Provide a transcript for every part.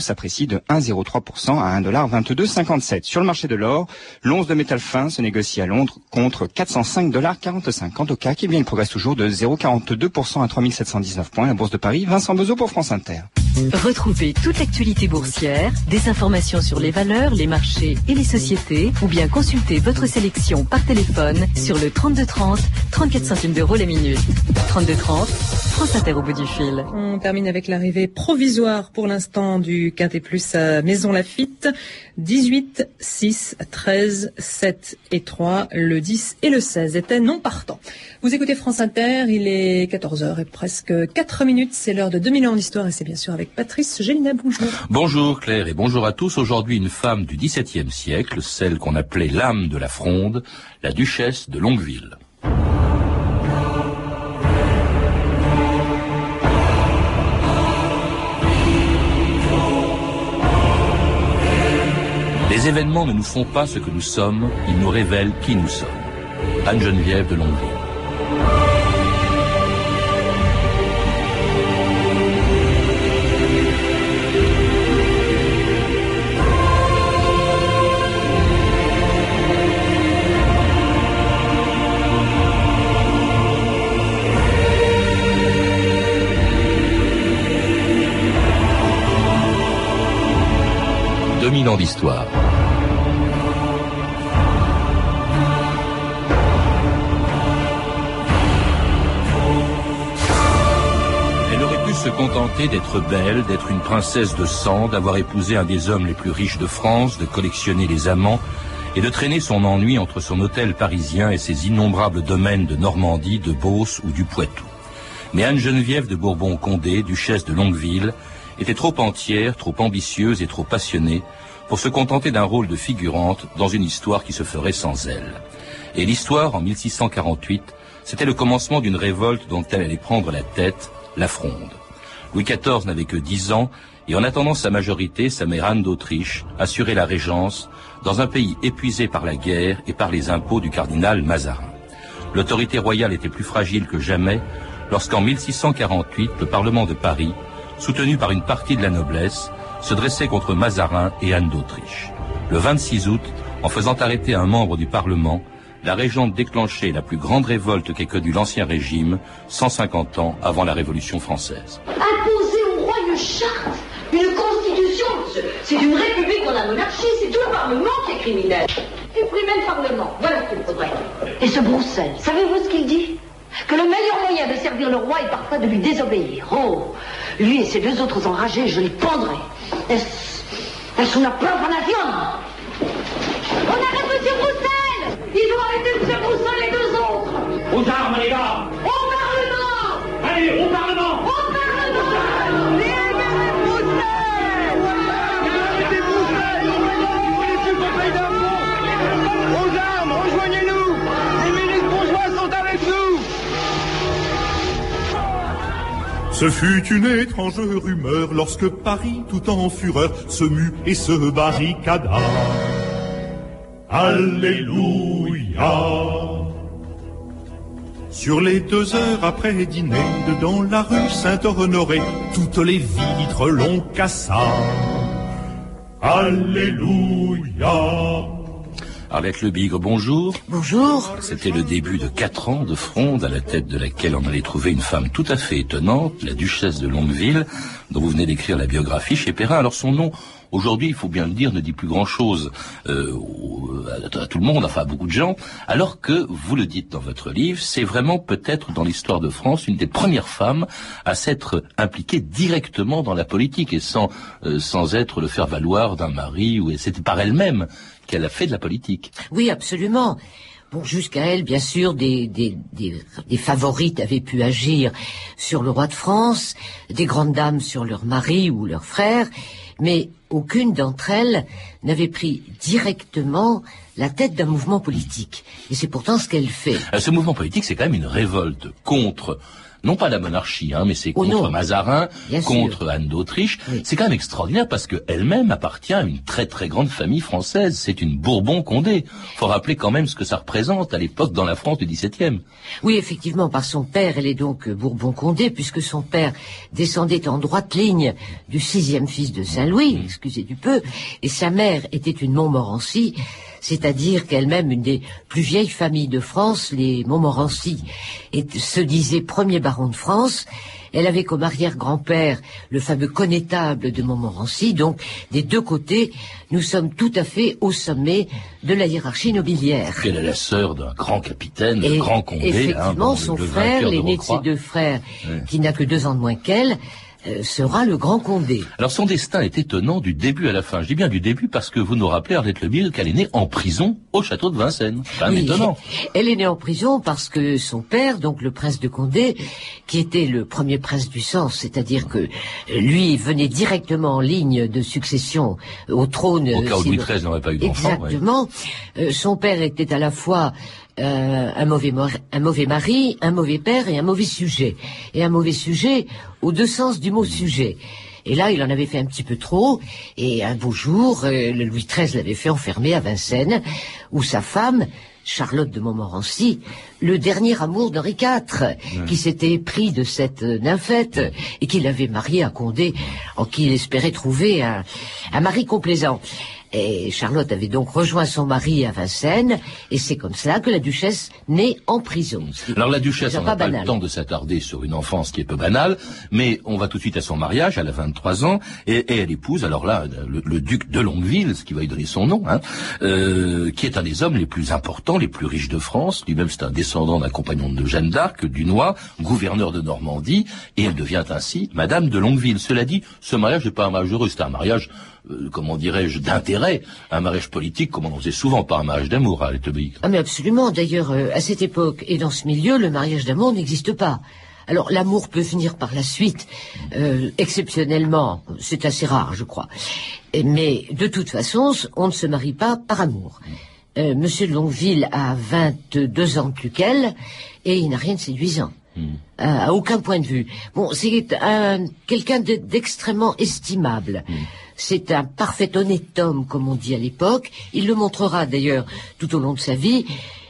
s'apprécie de 1,03% à 1,2257. Sur le marché de l'or, l'once de métal fin se négocie à Londres contre 405,45 Quant au CAC, eh bien, il progresse toujours de 0,42% à 3719 points. La Bourse de Paris, Vincent Bezo pour France Inter. Retrouvez toute l'actualité boursière, des informations sur les valeurs, les marchés et les sociétés, ou bien consultez votre sélection par téléphone sur le 3230, 34 centimes d'euros la minute. 3230, France Inter au bout du fil. On termine avec l'arrivée provisoire pour l'instant du Quintet Plus à Maison Lafitte. 18, 6, 13, 7 et 3, le 10 et le 16 étaient non partants. Vous écoutez France Inter, il est 14h et presque 4 minutes, c'est l'heure de 2000 ans d'histoire et c'est bien sûr avec Patrice Gélina, bonjour. Bonjour Claire et bonjour à tous. Aujourd'hui une femme du XVIIe siècle, celle qu'on appelait l'âme de la fronde, la duchesse de Longueville. Les événements ne nous font pas ce que nous sommes, ils nous révèlent qui nous sommes. Anne-Geneviève de Longueville. ans d'histoire. Se contenter d'être belle, d'être une princesse de sang, d'avoir épousé un des hommes les plus riches de France, de collectionner les amants et de traîner son ennui entre son hôtel parisien et ses innombrables domaines de Normandie, de Beauce ou du Poitou. Mais Anne-Geneviève de Bourbon-Condé, duchesse de Longueville, était trop entière, trop ambitieuse et trop passionnée pour se contenter d'un rôle de figurante dans une histoire qui se ferait sans elle. Et l'histoire, en 1648, c'était le commencement d'une révolte dont elle allait prendre la tête, la Fronde. Louis XIV n'avait que dix ans, et en attendant sa majorité, sa mère Anne d'Autriche assurait la régence dans un pays épuisé par la guerre et par les impôts du cardinal Mazarin. L'autorité royale était plus fragile que jamais lorsqu'en 1648, le Parlement de Paris, soutenu par une partie de la noblesse, se dressait contre Mazarin et Anne d'Autriche. Le 26 août, en faisant arrêter un membre du Parlement, la régente déclenchait la plus grande révolte qu'ait connue l'Ancien Régime, 150 ans avant la Révolution française. Imposer au roi une charte, une constitution, c'est une république dans la monarchie, c'est tout le Parlement qui est criminel. Supprimer le Parlement, voilà ce qu'il faudrait. Et ce Broussel, savez-vous ce qu'il dit? Que le meilleur moyen de servir le roi est parfois de lui désobéir. Oh, lui et ses deux autres enragés, je les pendrai. Es, una prueba nación. Ils ont arrêté M. Roussel et deux autres. Aux armes, les gars. Au Parlement. Allez, au Parlement. Au Parlement. Les Aux armes, rejoignez-nous Les ministres bourgeois sont avec nous Ce fut une étrange rumeur lorsque Paris, tout en fureur, se mut et se barricada. Alléluia. Sur les deux heures après dîner, dans la rue Saint-Honoré, toutes les vitres l'ont cassa. Alléluia. Arlette Lebigre, bonjour. Bonjour. C'était le début de quatre ans de fronde à la tête de laquelle on allait trouver une femme tout à fait étonnante, la duchesse de Longueville, dont vous venez d'écrire la biographie chez Perrin. Alors son nom, aujourd'hui, il faut bien le dire, ne dit plus grand-chose euh, à, tout le monde, enfin à beaucoup de gens, alors que, vous le dites dans votre livre, c'est vraiment peut-être dans l'histoire de France une des premières femmes à s'être impliquée directement dans la politique et sans, euh, sans être le faire-valoir d'un mari, ou c'était par elle-même qu'elle a fait de la politique. Oui, absolument. Bon, jusqu'à elle, bien sûr, des, des, des, favorites avaient pu agir sur le roi de France, des grandes dames sur leur mari ou leur frère, mais aucune d'entre elles n'avait pris directement la tête d'un mouvement politique. Et c'est pourtant ce qu'elle fait. Euh, ce mouvement politique, c'est quand même une révolte contre non pas la monarchie, hein, mais c'est Oh contre non. Mazarin, Bien sûr. contre Anne d'Autriche. Oui. C'est quand même extraordinaire parce qu'elle-même appartient à une très très grande famille française. C'est une Bourbon-Condé. Faut rappeler quand même ce que ça représente à l'époque dans la France du XVIIe. Oui, effectivement, par son père, elle est donc Bourbon-Condé, puisque son père descendait en droite ligne du sixième fils de Saint-Louis, excusez du peu, et sa mère était une Montmorency, c'est-à-dire qu'elle-même une des plus vieilles familles de France, les Montmorency, et se disait premier baron de France. Elle avait comme arrière-grand-père le fameux connétable de Montmorency, donc des deux côtés, nous sommes tout à fait au sommet de la hiérarchie nobiliaire. Puis elle est la sœur d'un grand capitaine, Et grand Condé. effectivement, hein, bon, son le frère, l'aîné de ses deux frères, qui n'a que deux ans de moins qu'elle, sera le grand Condé. Alors son destin est étonnant du début à la fin. Je dis bien du début parce que vous nous rappelez, Arlette Lebir, qu'elle est née en prison au château de Vincennes. C'est Oui, étonnant. Elle est née en prison parce que son père, donc le prince de Condé, qui était le premier prince du sang, c'est-à-dire que euh, lui venait directement en ligne de succession au trône. Au euh, cas où si Louis XIII n'aurait pas eu d'enfant. ouais. Exactement. Euh, son père était à la fois euh, un, mauvais mor- un mauvais mari, un mauvais père et un mauvais sujet. Et un mauvais sujet aux deux sens du mot sujet. Et là, il en avait fait un petit peu trop. Et un beau jour, euh, le Louis XIII l'avait fait enfermer à Vincennes, où sa femme, Charlotte de Montmorency, le dernier amour d'Henri IV, qui s'était épris de cette euh, nymphette et qui l'avait marié à Condé, en qui il espérait trouver un, un mari complaisant. Et Charlotte avait donc rejoint son mari à Vincennes, et c'est comme cela que la duchesse naît en prison. Alors la duchesse, on n'a pas le temps de s'attarder sur une enfance qui est peu banale, mais on va tout de suite à son mariage, elle a 23 ans, et, et elle épouse, alors là, le, le duc de Longueville, ce qui va lui donner son nom, hein, euh, qui est un des hommes les plus importants, les plus riches de France, lui-même c'est un descendant d'un compagnon de Jeanne d'Arc, Dunois, gouverneur de Normandie, et elle devient ainsi Madame de Longueville. Cela dit, ce mariage n'est pas un mariage heureux, c'est un mariage, euh, comment dirais-je, d'intérêt, un mariage politique, comme on en faisait souvent, pas un mariage d'amour à l'Etobéique. Ah mais absolument. D'ailleurs, euh, à cette époque et dans ce milieu, le mariage d'amour n'existe pas. Alors l'amour peut venir par la suite, euh, exceptionnellement, c'est assez rare, je crois. Et- mais de toute façon, on ne se marie pas par amour. Euh, Monsieur de Longueville a 22 ans plus qu'elle et il n'a rien de séduisant. Euh, à aucun point de vue. Bon, c'est un quelqu'un de- d'extrêmement estimable. C'est un parfait honnête homme, comme on dit à l'époque. Il le montrera d'ailleurs tout au long de sa vie.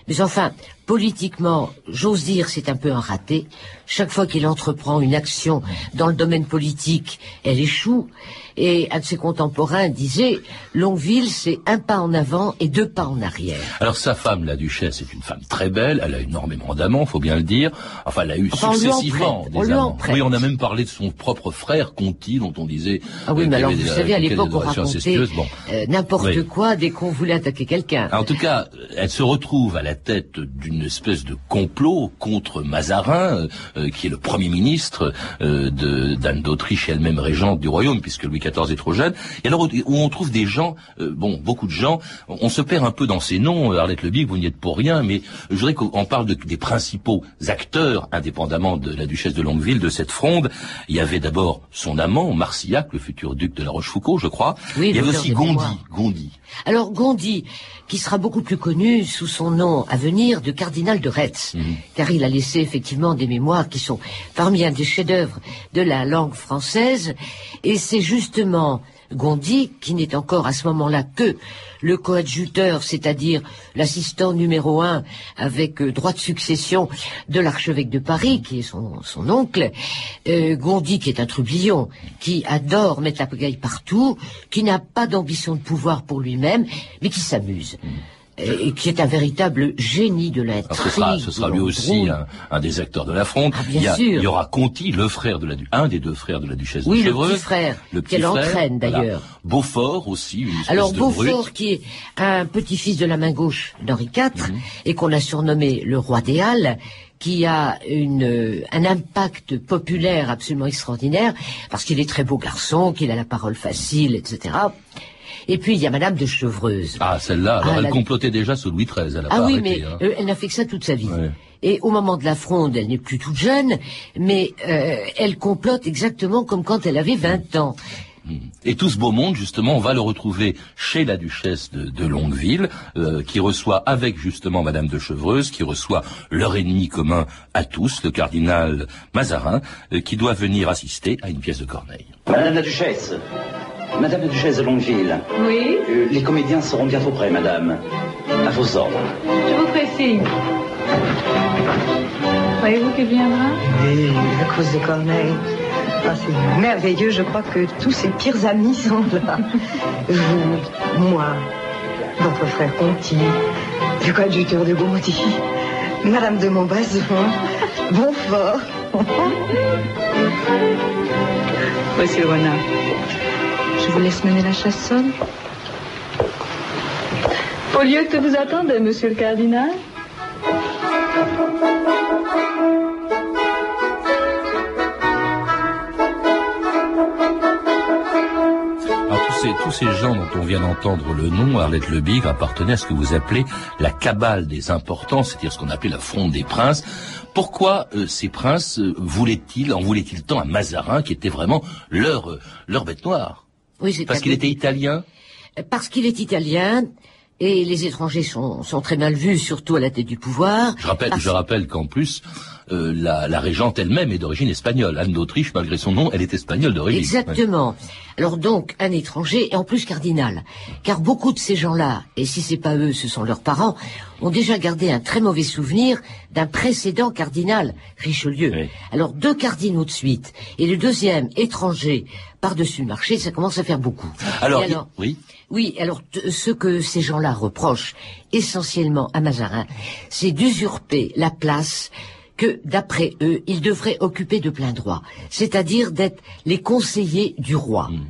Mais enfin, politiquement, j'ose dire, c'est un peu un raté. Chaque fois qu'il entreprend une action dans le domaine politique, elle échoue. Et un de ses contemporains disait, Longueville, c'est un pas en avant et deux pas en arrière. Alors sa femme, la duchesse, est une femme très belle. Elle a énormément d'amants, faut bien le dire. Enfin, elle a eu Enfin, successivement des amants. Oui, on a même parlé de son propre frère Conti, dont on disait. Ah oui, euh, mais alors, vous savez, à l'époque, on racontait. Bon. euh, n'importe Oui. quoi dès qu'on voulait attaquer quelqu'un. En tout cas, elle se retrouve à la tête d'une espèce de complot contre Mazarin, euh, qui est le premier ministre euh, d'Anne d'Autriche et elle-même régente du royaume, puisque Louis XIV est trop jeune. Et alors, où on trouve des gens, euh, bon, beaucoup de gens, on se perd un peu dans ces noms, Arlette Lebic, vous n'y êtes pour rien, mais je voudrais qu'on parle de- des principaux acteurs, indépendamment de la duchesse de Longueville, de cette fronde. Il y avait d'abord son amant, Marcillac, le futur duc de la Rochefoucauld, je crois. Oui, Il y avait aussi mémoires. Gondi. Alors Gondi, qui sera beaucoup plus connu sous son nom à venir de cardinal de Retz, car il a laissé effectivement des mémoires qui sont parmi un des chefs-d'œuvre de la langue française, et c'est justement Gondi qui n'est encore à ce moment-là que le coadjuteur, c'est-à-dire l'assistant numéro un avec euh, droit de succession de l'archevêque de Paris, qui est son, oncle, euh, Gondi qui est un trublion, qui adore mettre la pagaille partout, qui n'a pas d'ambition de pouvoir pour lui-même, mais qui s'amuse. Et et qui est un véritable génie de Alors, l'intrigue. ce sera, ce sera de lui aussi un, un des acteurs de la fronde. Ah, bien il, y a- il y aura Conti, le frère de la un des deux frères de la duchesse Oui, de le Chevreuse. petit frère, le petit qu'elle frère, entraîne, voilà. d'ailleurs. Beaufort aussi, une Alors de Beaufort, brute. qui est un petit-fils de la main gauche d'Henri IV, Mhm. et qu'on a surnommé le roi des Halles, qui a une, euh, un impact populaire absolument extraordinaire, parce qu'il est très beau garçon, qu'il a la parole facile, etc. Et puis il y a Madame de Chevreuse. Ah, celle-là, alors Ah, elle la- complotait déjà sous Louis XIII, elle a Ah pas oui, arrêté, mais hein. euh, elle n'a fait que ça toute sa vie. Ouais. Et au moment de la fronde, elle n'est plus toute jeune, mais euh, elle complote exactement comme quand elle avait 20 ans. Hmm. Et tout ce beau monde, justement, on va le retrouver chez la duchesse de, Longueville, euh, qui reçoit avec justement Madame de Chevreuse, qui reçoit leur ennemi commun à tous, le cardinal Mazarin, euh, qui doit venir assister à une pièce de Corneille. Madame la duchesse, Madame la duchesse de Longueville. Oui euh, Les comédiens seront bientôt prêts, Madame. À vos ordres. Je vous signe. Croyez-vous qu'il viendra? Oui, à cause de Corneille. Ah, c'est merveilleux, je crois que tous ses pires amis sont là. Vous, moi, votre frère Conti, le coadjuteur de Gondi, Madame de Montbazon, Bonfort. Voici le renard. Je vous laisse mener la chasse Au lieu que vous attendez, monsieur le cardinal. Tous ces gens dont on vient d'entendre le nom, Arlette Lebigre, appartenaient à ce que vous appelez la cabale des importants, c'est-à-dire ce qu'on appelait la fronde des princes. Pourquoi euh, ces princes euh, voulaient-ils, en voulaient-ils tant à Mazarin, qui était vraiment leur, euh, leur bête noire? Oui, Parce qu'il était italien Parce qu'il est italien, et les étrangers sont, sont, très mal vus, surtout à la tête du pouvoir. Je rappelle, je rappelle qu'en plus, euh, la, la, régente elle-même est d'origine espagnole. Anne d'Autriche, malgré son nom, elle est espagnole d'origine. Exactement. Alors donc, un étranger, et en plus cardinal. Car beaucoup de ces gens-là, et si c'est pas eux, ce sont leurs parents, ont déjà gardé un très mauvais souvenir d'un précédent cardinal, Richelieu. Alors deux cardinaux de suite, et le deuxième, étranger, par-dessus le marché, ça commence à faire beaucoup. Alors, oui Oui, alors ce que ces gens-là reprochent essentiellement à Mazarin, c'est d'usurper la place que, d'après eux, ils devraient occuper de plein droit, c'est-à-dire d'être les conseillers du roi. Hmm.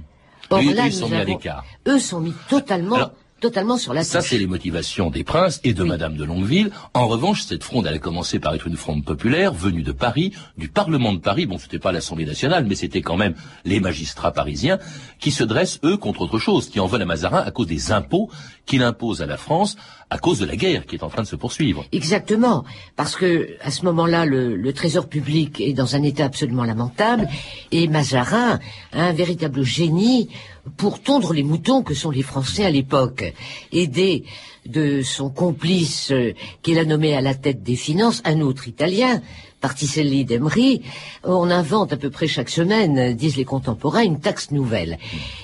Or, là, sont mis à Eux sont mis totalement totalement sur la Ça, c'est les motivations des princes et de Madame de Longueville. En revanche, cette fronde, elle a commencé par être une fronde populaire, venue de Paris, du Parlement de Paris. Bon, c'était pas l'Assemblée nationale, mais c'était quand même les magistrats parisiens qui se dressent, eux, contre autre chose, qui en veulent à Mazarin à cause des impôts qu'il impose à la France à cause de la guerre qui est en train de se poursuivre. Exactement, parce que à ce moment-là, le, le, trésor public est dans un état absolument lamentable, et Mazarin a un véritable génie pour tondre les moutons que sont les Français à l'époque, aidé de son complice euh, qu'il a nommé à la tête des finances, un autre Italien, Particelli d'Emery, on invente à peu près chaque semaine, disent les contemporains, une taxe nouvelle.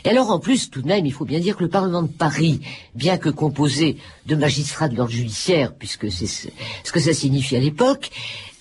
Et alors en plus, tout de même, il faut bien dire que le Parlement de Paris, bien que composé de magistrats de l'ordre judiciaire, puisque c'est ce que ça signifie à l'époque,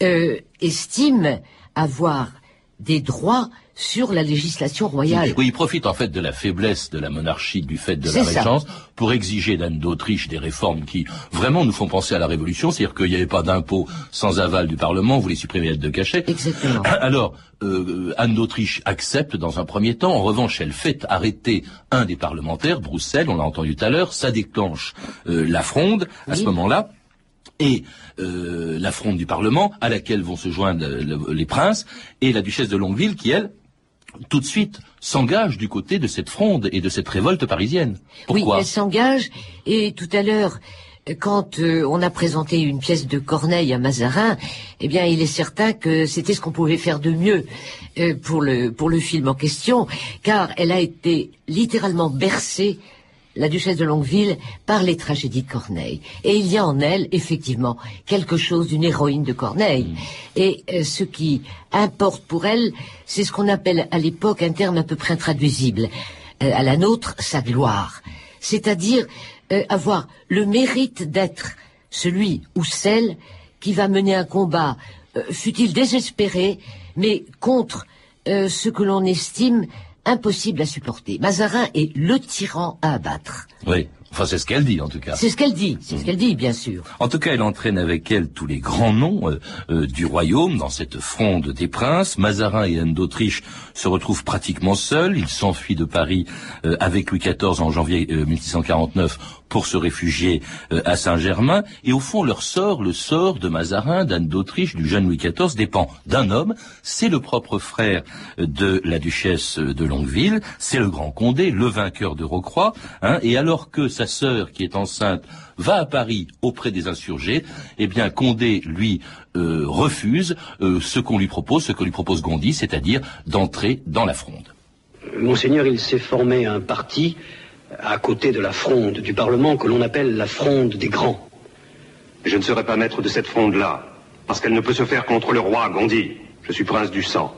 euh, estime avoir des droits sur la législation royale. Oui, il profite en fait de la faiblesse de la monarchie du fait de la régence pour exiger d'Anne d'Autriche des réformes qui vraiment nous font penser à la Révolution, c'est-à-dire qu'il n'y avait pas d'impôt sans aval du Parlement, vous les supprimez l'aide de cachet. Exactement. Alors, euh, Anne d'Autriche accepte dans un premier temps, en revanche elle fait arrêter un des parlementaires, Broussel, on l'a entendu tout à l'heure, ça déclenche euh, la fronde à ce moment-là. Et euh, la fronde du Parlement, à laquelle vont se joindre les princes, et la duchesse de Longueville, qui, elle, tout de suite s'engage du côté de cette fronde et de cette révolte parisienne. Pourquoi Oui, elle s'engage et tout à l'heure quand euh, on a présenté une pièce de Corneille à Mazarin, eh bien, il est certain que c'était ce qu'on pouvait faire de mieux euh, pour le pour le film en question, car elle a été littéralement bercée la duchesse de Longueville par les tragédies de Corneille. Et il y a en elle, effectivement, quelque chose d'une héroïne de Corneille. Mm. Et euh, ce qui importe pour elle, c'est ce qu'on appelle à l'époque un terme à peu près intraduisible. Euh, à la nôtre, sa gloire. C'est-à-dire euh, avoir le mérite d'être celui ou celle qui va mener un combat, fut-il désespéré, mais contre ce que l'on estime impossible à supporter. Mazarin est le tyran à abattre. Oui. Enfin, c'est ce qu'elle dit, en tout cas. C'est ce qu'elle dit, c'est ce qu'elle dit, bien sûr. En tout cas, elle entraîne avec elle tous les grands noms euh, euh, du royaume dans cette fronde des princes. Mazarin et Anne d'Autriche se retrouvent pratiquement seuls. Ils s'enfuient de Paris euh, avec Louis XIV en janvier 1649 pour se réfugier euh, à Saint-Germain. Et au fond, leur sort, le sort de Mazarin, d'Anne d'Autriche, du jeune Louis XIV, dépend d'un homme. C'est le propre frère de la duchesse de Longueville. C'est le grand Condé, le vainqueur de Rocroi. Hein, et alors que sa sœur, qui est enceinte, va à Paris auprès des insurgés, eh bien Condé, lui, euh, refuse euh, ce qu'on lui propose, ce que lui propose Gondi, c'est-à-dire d'entrer dans la fronde. Monseigneur, il s'est formé un parti à côté de la fronde du Parlement que l'on appelle la fronde des grands. Je ne serai pas maître de cette fronde-là, parce qu'elle ne peut se faire contre le roi Gondi. Je suis prince du sang.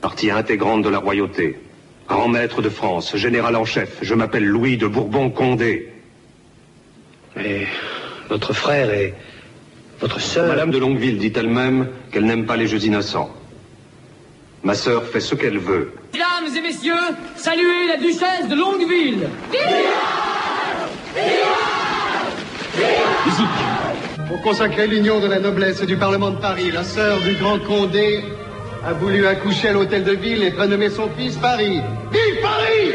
Partie intégrante de la royauté. Grand maître de France, général en chef. Je m'appelle Louis de Bourbon-Condé. Et votre frère et votre sœur... Madame de Longueville dit elle-même qu'elle n'aime pas les jeux innocents. Ma sœur fait ce qu'elle veut. Mesdames et messieurs, saluez la duchesse de Longueville. Pour consacrer l'union de la noblesse et du Parlement de Paris, la sœur du grand Condé a voulu accoucher à l'hôtel de ville et prénommer son fils Paris. Vive Paris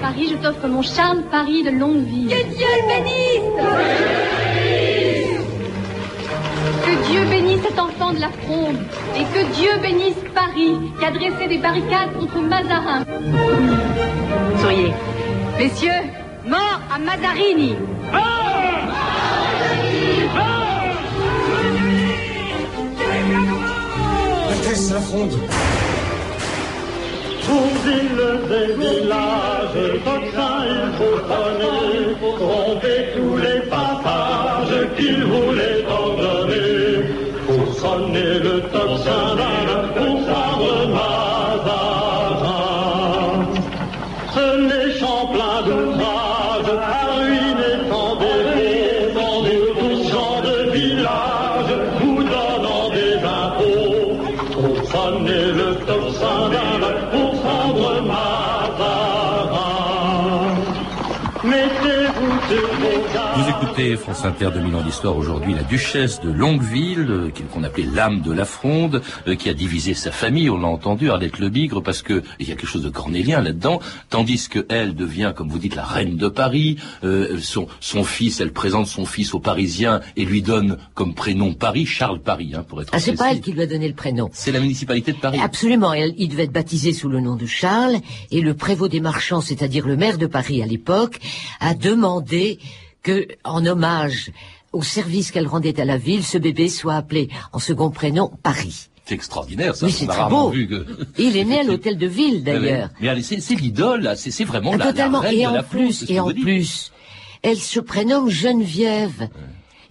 Paris, je t'offre mon charme, Paris de longue vie. Que Dieu le bénisse Que Dieu bénisse cet enfant de la fronde et que Dieu bénisse Paris qui a dressé des barricades contre Mazarin. Souriez. Messieurs, mort à Mazarini Altesse la fronde? Pour des villages, tocsin il faut tromper tous les passages qu'il voulait. Pour sonner le tocsin écoutez France Inter 2000 ans d'histoire aujourd'hui, la duchesse de Longueville, euh, qu'on appelait l'âme de la fronde, euh, qui a divisé sa famille, on l'a entendu, Arlette Le Bigre, parce que il y a quelque chose de cornélien là-dedans, tandis que elle devient, comme vous dites, la reine de Paris, euh, son, son fils, elle présente son fils aux Parisiens et lui donne comme prénom Paris, Charles Paris, hein, pour être Ah, c'est pas elle qui lui a donné le prénom. C'est la municipalité de Paris. Absolument, elle- il devait être baptisé sous le nom de Charles, et le prévôt des marchands, c'est-à-dire le maire de Paris à l'époque, a demandé que, en hommage au service qu'elle rendait à la ville, ce bébé soit appelé en second prénom Paris. C'est extraordinaire, ça. Oui, c'est très beau. vu que- Et il est né à l'hôtel de ville, d'ailleurs. Mais allez, c'est c'est l'idole, là. c'est vraiment Ah, la, la Totalement. reine et de en la plus, et en plus, elle se prénomme Geneviève.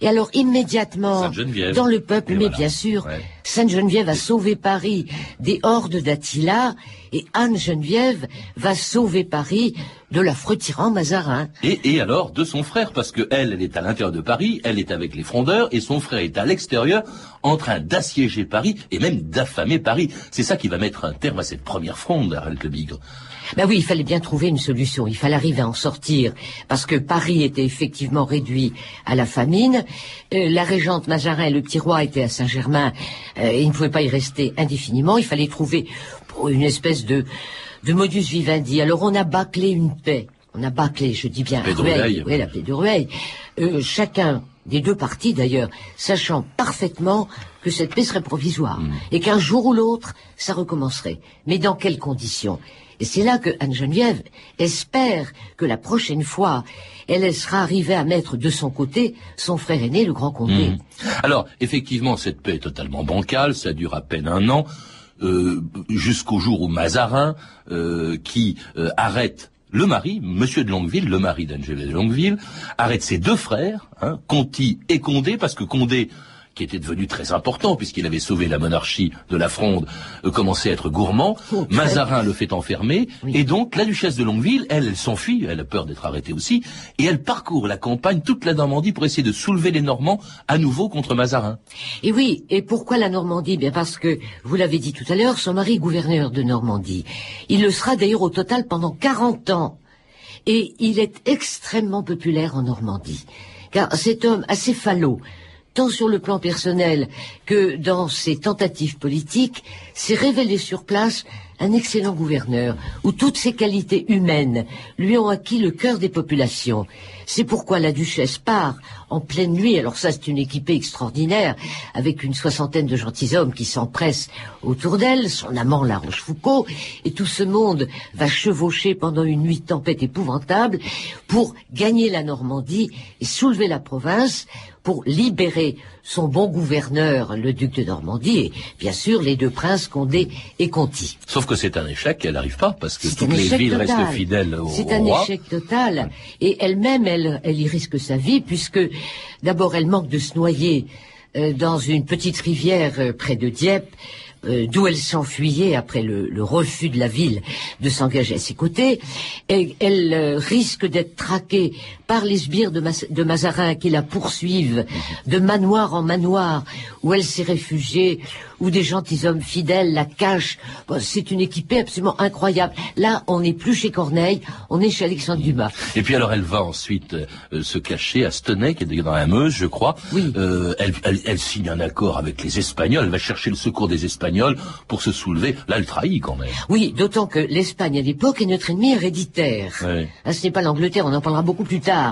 Et alors immédiatement, Sainte-Geneviève. dans le peuple, Et mais voilà. bien sûr, Ouais. Sainte Geneviève a sauvé Paris des hordes d'Attila, et Anne Geneviève va sauver Paris de l'affreux tyran Mazarin. Et, et alors de son frère, parce que elle, elle est à l'intérieur de Paris, elle est avec les frondeurs, et son frère est à l'extérieur, en train d'assiéger Paris et même d'affamer Paris. C'est ça qui va mettre un terme à cette première fronde, Le Bigre. Ben oui, il fallait bien trouver une solution. Il fallait arriver à en sortir parce que Paris était effectivement réduit à la famine. Euh, la régente Mazarin et le petit roi étaient à Saint-Germain. Euh, ils ne pouvaient pas y rester indéfiniment. Il fallait trouver une espèce de, de modus vivendi. Alors on a bâclé une paix. On a bâclé, je dis bien, Paix Rueil. Oui, la paix de Rueil. Euh, chacun des deux partis d'ailleurs, sachant parfaitement que cette paix serait provisoire et qu'un jour ou l'autre, ça recommencerait. Mais dans quelles conditions? Et c'est là que Anne-Geneviève espère que la prochaine fois, elle laissera arriver à mettre de son côté son frère aîné, le grand Condé. Mhm. Alors, effectivement, cette paix est totalement bancale, ça dure à peine un an, euh, jusqu'au jour où Mazarin, euh, qui euh, arrête le mari, Monsieur de Longueville, le mari d'Angela de Longueville, arrête ses deux frères, hein, Conti et Condé, parce que Condé, qui était devenu très important puisqu'il avait sauvé la monarchie de la Fronde, euh, commençait à être gourmand. Mazarin le fait enfermer, et donc la duchesse de Longueville, elle, elle s'enfuit, elle a peur d'être arrêtée aussi, et elle parcourt la campagne, toute la Normandie, pour essayer de soulever les Normands à nouveau contre Mazarin. Et oui, et pourquoi la Normandie? Bien parce que, vous l'avez dit tout à l'heure, son mari est gouverneur de Normandie. Il le sera d'ailleurs au total pendant 40 ans. Et il est extrêmement populaire en Normandie. Car cet homme assez falot, tant sur le plan personnel que dans ses tentatives politiques, s'est révélé sur place un excellent gouverneur, où toutes ses qualités humaines lui ont acquis le cœur des populations. C'est pourquoi la duchesse part en pleine nuit, alors ça c'est une équipée extraordinaire, avec une soixantaine de gentilshommes qui s'empressent autour d'elle, son amant La Rochefoucauld, et tout ce monde va chevaucher pendant une nuit tempête épouvantable pour gagner la Normandie et soulever la province, pour libérer son bon gouverneur, le duc de Normandie, et bien sûr les deux princes Condé et Conti. Sauf que c'est un échec, elle n'arrive pas, parce que toutes les villes total. restent fidèles au, C'est un roi. échec total. Et elle-même, elle, elle y risque sa vie, puisque d'abord, elle manque de se noyer euh, dans une petite rivière euh, près de Dieppe, euh, d'où elle s'enfuyait après le, le refus de la ville de s'engager à ses côtés. Et elle euh, risque d'être traquée par les sbires de, Mas- de Mazarin qui la poursuivent de manoir en manoir, où elle s'est réfugiée, où des gentilshommes fidèles la cachent. Bon, c'est une équipée absolument incroyable. Là, on n'est plus chez Corneille, on est chez Alexandre Dumas. Et puis alors elle va ensuite euh, se cacher à Stenay, qui est dans la Meuse, je crois. Euh, elle, elle- elle signe un accord avec les Espagnols, elle va chercher le secours des Espagnols pour se soulever. Là, elle trahit quand même. Oui, d'autant que l'Espagne à l'époque est notre ennemi héréditaire. Ah, ce n'est pas l'Angleterre, on en parlera beaucoup plus tard,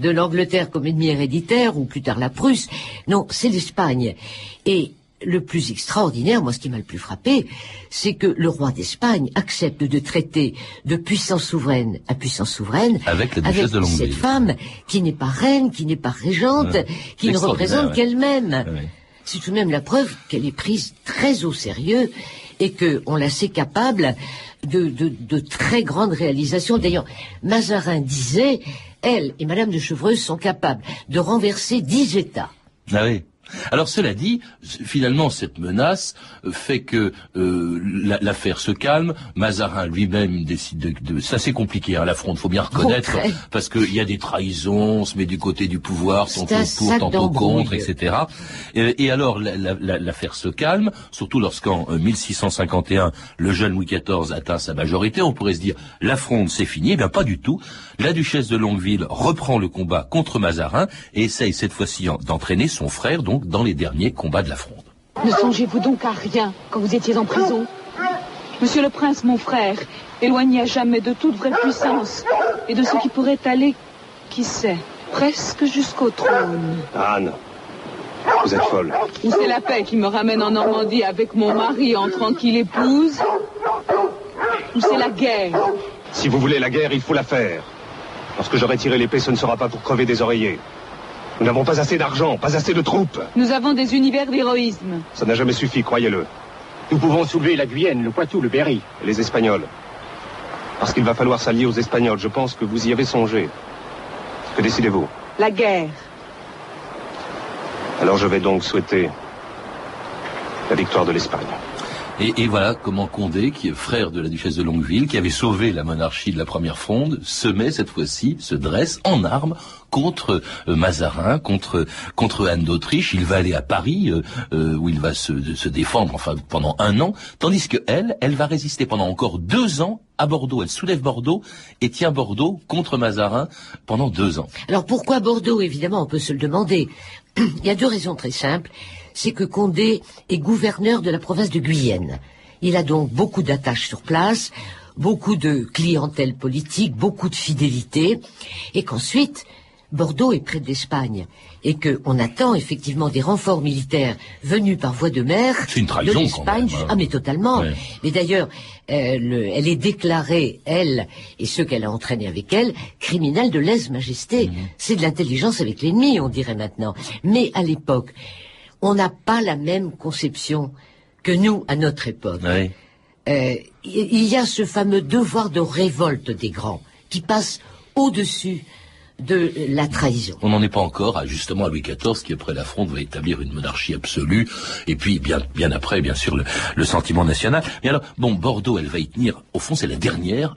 de l'Angleterre comme ennemi héréditaire, ou plus tard la Prusse. Non, c'est l'Espagne. Et le plus extraordinaire, moi ce qui m'a le plus frappé, c'est que le roi d'Espagne accepte de traiter de puissance souveraine à puissance souveraine Avec la de cette femme qui n'est pas reine, qui n'est pas régente, Ouais. qui ne représente ouais. qu'elle-même. Ouais. C'est tout de même la preuve qu'elle est prise très au sérieux et qu'on la sait capable de, de, de très grandes réalisations. D'ailleurs, Mazarin disait, elle et Madame de Chevreuse sont capables de renverser dix États. Ah. Alors cela dit, finalement cette menace euh, fait que euh, la- l'affaire se calme. Mazarin lui-même décide de, de ça c'est compliqué hein, la fronde, faut bien reconnaître, parce qu'il y a des trahisons, on se met du côté du pouvoir, tantôt pour, tantôt contre, etc. Et, et alors la- la- la- l'affaire se calme, surtout lorsqu'en euh, 1651 le jeune Louis XIV atteint sa majorité. On pourrait se dire la fronde c'est fini, eh bien pas du tout. La duchesse de Longueville reprend le combat contre Mazarin et essaye cette fois-ci en- d'entraîner son frère donc dans les derniers combats de la fronde. Ne songez-vous donc à rien quand vous étiez en prison? Monsieur le prince, mon frère, éloigné à jamais de toute vraie puissance et de ce qui pourrait aller, qui sait, presque jusqu'au trône. Anne, vous êtes folle. Ou c'est la paix qui me ramène en Normandie avec mon mari en tranquille épouse? Ou c'est la guerre? Si vous voulez la guerre, il faut la faire. Lorsque j'aurai tiré l'épée, ce ne sera pas pour crever des oreillers. Nous n'avons pas assez d'argent, pas assez de troupes. Nous avons des univers d'héroïsme. Ça n'a jamais suffi, croyez-le. Nous pouvons soulever la Guyenne, le Poitou, le Berry. Et les Espagnols. Parce qu'il va falloir s'allier aux Espagnols. Je pense que vous y avez songé. Que décidez-vous? La guerre. Alors je vais donc souhaiter la victoire de l'Espagne. Et, voilà comment Condé, qui est frère de la duchesse de Longueville, qui avait sauvé la monarchie de la première fronde, se met cette fois-ci, se dresse en armes contre euh, Mazarin, contre contre Anne d'Autriche. Il va aller à Paris, euh, euh, où il va se, se défendre, enfin pendant un an, tandis que elle, elle va résister pendant encore deux ans à Bordeaux. Elle soulève Bordeaux et tient Bordeaux contre Mazarin pendant deux ans. Alors pourquoi Bordeaux Évidemment, on peut se le demander. Il y a deux raisons très simples. C'est que Condé est gouverneur de la province de Guyenne. Il a donc beaucoup d'attaches sur place, beaucoup de clientèle politique, beaucoup de fidélité, et qu'ensuite, Bordeaux est près de l'Espagne, et qu'on attend effectivement des renforts militaires venus par voie de mer C'est une de l'Espagne. hein. Ah mais totalement. Ouais. Mais d'ailleurs, euh, le- elle est déclarée, elle et ceux qu'elle a entraînés avec elle, criminelle de lèse-majesté. Mhm. C'est de l'intelligence avec l'ennemi, on dirait maintenant. Mais à l'époque, on n'a pas la même conception que nous à notre époque. Euh, il y a ce fameux devoir de révolte des grands qui passe au-dessus de la trahison. On n'en est pas encore à justement à Louis XIV qui après la fronde va établir une monarchie absolue et puis bien bien après bien sûr le, le sentiment national. Mais alors bon Bordeaux elle va y tenir au fond c'est la dernière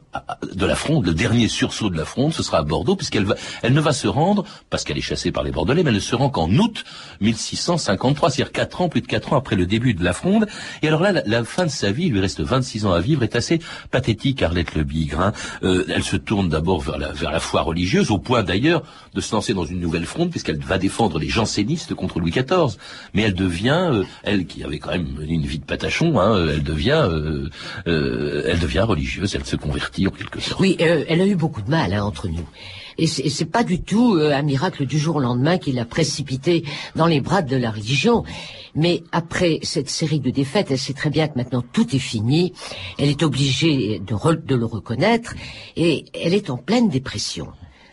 de la fronde le dernier sursaut de la fronde ce sera à Bordeaux puisqu'elle va elle ne va se rendre parce qu'elle est chassée par les Bordelais mais elle ne se rend qu'en août 1653 c'est-à-dire quatre ans plus de quatre ans après le début de la fronde et alors là la, la fin de sa vie il lui reste 26 ans à vivre est assez pathétique Arlette Le Bigre. hein. Euh, elle se tourne d'abord vers la vers la foi religieuse au point d'ailleurs de se lancer dans une nouvelle fronde puisqu'elle va défendre les jansénistes contre Louis XIV. Mais elle devient, euh, elle qui avait quand même une vie de patachon, hein, elle devient, euh, euh, elle devient religieuse, elle se convertit en quelque sorte. Oui, euh, elle a eu beaucoup de mal hein, entre nous. Et c'est pas du tout euh, un miracle du jour au lendemain qui l'a précipitée dans les bras de la religion. Mais après cette série de défaites, elle sait très bien que maintenant tout est fini. Elle est obligée de le reconnaître et elle est en pleine dépression.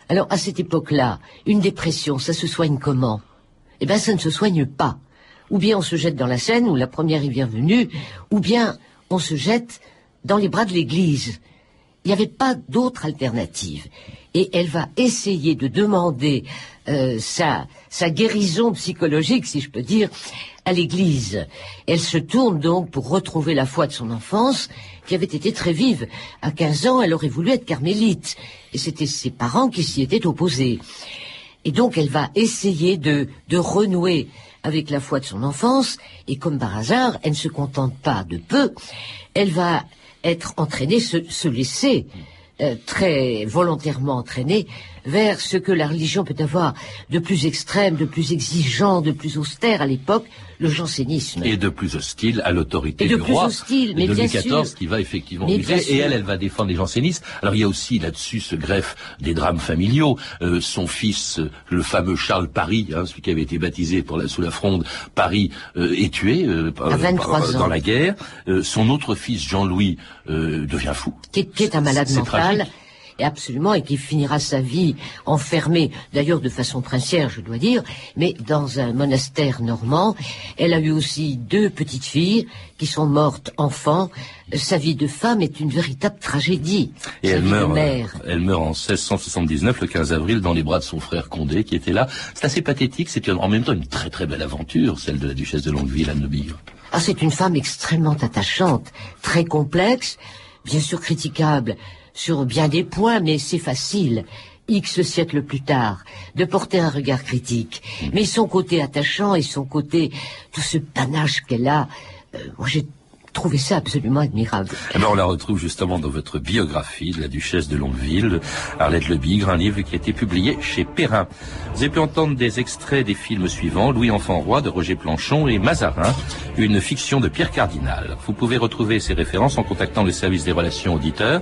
Alors à cette époque-là, une dépression, ça se soigne comment? Eh bien, ça ne se soigne pas. Ou bien on se jette dans la Seine, ou la première rivière venue, ou bien on se jette dans les bras de l'Église. Il n'y avait pas d'autre alternative. Et elle va essayer de demander euh, sa, guérison psychologique, si je peux dire, à l'Église. Elle se tourne donc pour retrouver la foi de son enfance, qui avait été très vive. À 15 ans, elle aurait voulu être carmélite. Et c'était ses parents qui s'y étaient opposés. Et donc, elle va essayer de, de renouer avec la foi de son enfance. Et comme par hasard, elle ne se contente pas de peu. Elle va être entraînée, se, se laisser euh, très volontairement entraînée vers ce que la religion peut avoir de plus extrême, de plus exigeant, de plus austère à l'époque, le jansénisme. Et de plus hostile à l'autorité Et de du plus roi hostile, mais de bien Louis sûr. XIV qui va effectivement bien Et elle, elle va défendre les jansénistes. Alors il y a aussi là-dessus ce greffe des drames familiaux. Euh, son fils, le fameux Charles Paris, hein, celui qui avait été baptisé pour la- sous la fronde, Paris, euh, est tué euh, par- 23 par- dans ans. la guerre. Euh, son autre fils, Jean-Louis, euh, devient fou. qui est, qui est un malade mental. tragique. Et absolument, et qui finira sa vie enfermée, d'ailleurs de façon princière, je dois dire, mais dans un monastère normand. Elle a eu aussi deux petites filles qui sont mortes enfants. Sa vie de femme est une véritable tragédie. Et Sa elle meurt, euh, elle meurt en 1679, le 15 avril, dans les bras de son frère Condé, qui était là. C'est assez pathétique, c'est en même temps une très très belle aventure, celle de la duchesse de Longueville, de Bigre. Ah, c'est une femme extrêmement attachante, très complexe, bien sûr critiquable sur bien des points, mais c'est facile, X siècles plus tard, de porter un regard critique. Mais son côté attachant et son côté, tout ce panache qu'elle a, euh, moi j'ai trouvé ça absolument admirable. Eh ben, on la retrouve justement dans votre biographie de la duchesse de Longueville, Arlette Le Bigre, un livre qui a été publié chez Perrin. Vous avez pu entendre des extraits des films suivants, Louis Enfant Roi de Roger Planchon et Mazarin, une fiction de Pierre Cardinal. Vous pouvez retrouver ces références en contactant le service des relations auditeurs,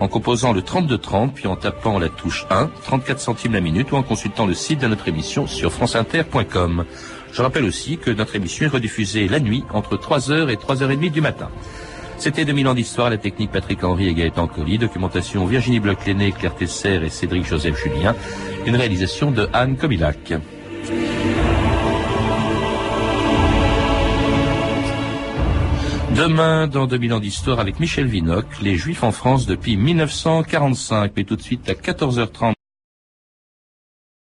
en composant le 3230, puis en tapant la touche 1, 34 centimes la minute, ou en consultant le site de notre émission sur franceinter.com. Je rappelle aussi que notre émission est rediffusée la nuit entre 3h et 3h30 du matin. C'était 2000 ans d'histoire, la technique Patrick Henry et Gaëtan Colli, documentation Virginie Bloch-Léné, Claire Tesser et Cédric Joseph Julien, une réalisation de Anne Comilac. Demain, dans 2000 ans d'histoire, avec Michel Vinoc, les Juifs en France depuis 1945. Mais tout de suite à 14h30.